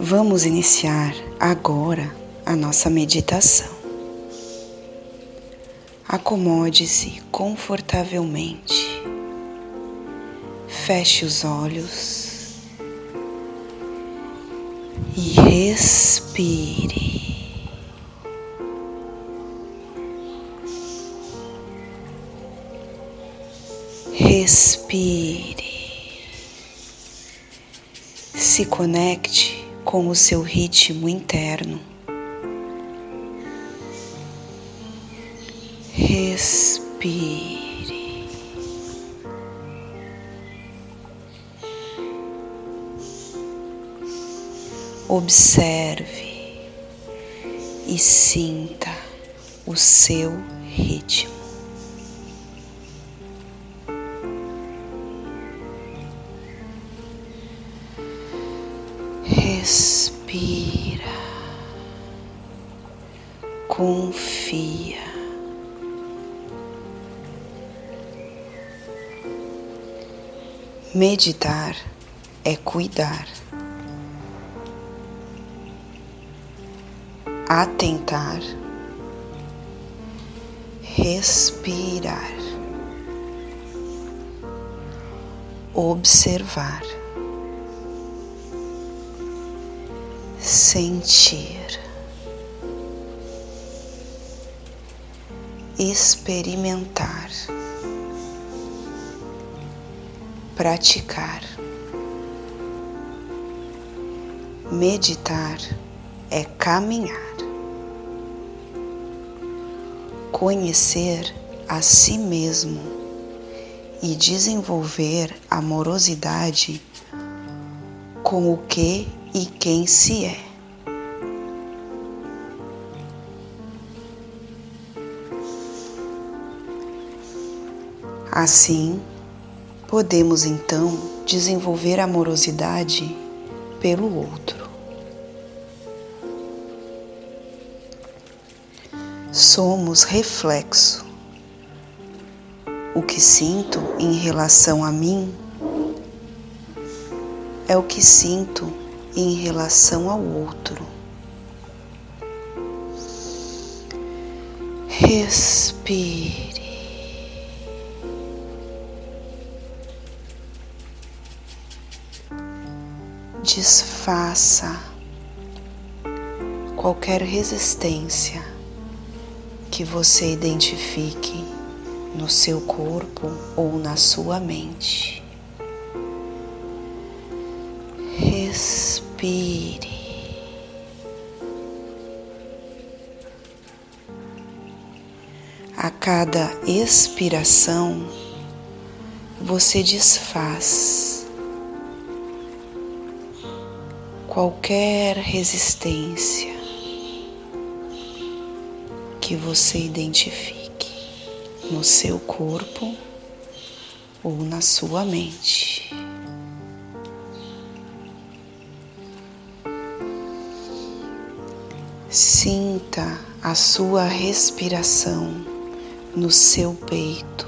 Vamos iniciar agora a nossa meditação. Acomode-se confortavelmente. Feche os olhos e respire. Respire. Se conecte com o seu ritmo interno. Respire. Observe e sinta o seu ritmo. Respira, confia. Meditar é cuidar. Atentar, respirar, observar. Sentir, experimentar, praticar. Meditar é caminhar, conhecer a si mesmo e desenvolver amorosidade com o que e quem se é. Assim, podemos então desenvolver amorosidade pelo outro. Somos reflexo. O que sinto em relação a mim é o que sinto em relação ao outro. Respire. Desfaça qualquer resistência que você identifique no seu corpo ou na sua mente. Respire. A cada expiração, você desfaz qualquer resistência que você identifique no seu corpo ou na sua mente. Sinta a sua respiração no seu peito.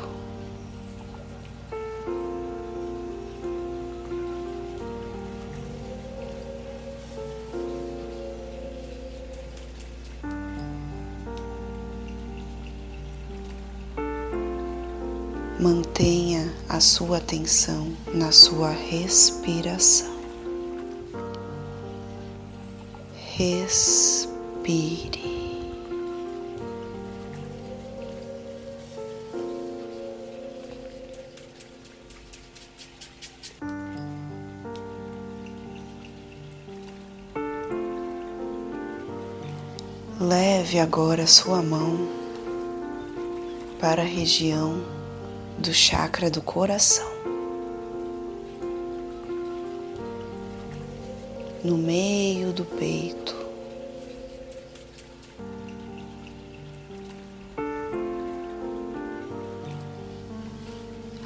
Mantenha a sua atenção na sua respiração. Respiração respire. Leve agora sua mão para a região do chakra do coração. No meio do peito,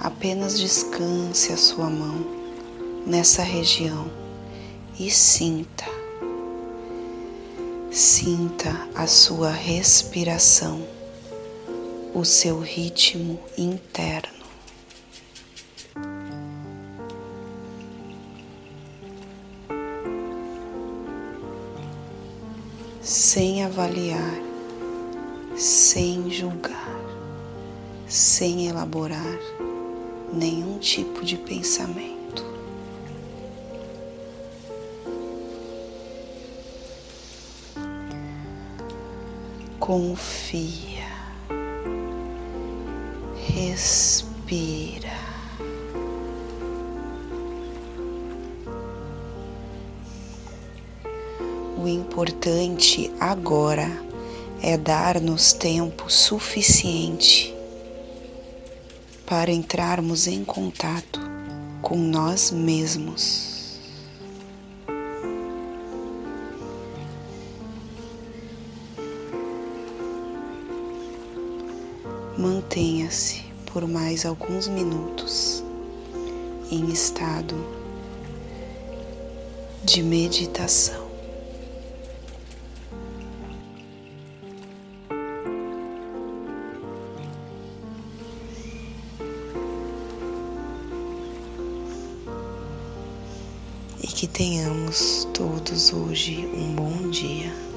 Apenas descanse a sua mão nessa região e sinta. Sinta a sua respiração, o seu ritmo interno. sem avaliar, sem julgar, sem elaborar nenhum tipo de pensamento. Confia, respira. O importante agora é dar-nos tempo suficiente para entrarmos em contato com nós mesmos. Mantenha-se por mais alguns minutos em estado de meditação. Que tenhamos todos hoje um bom dia.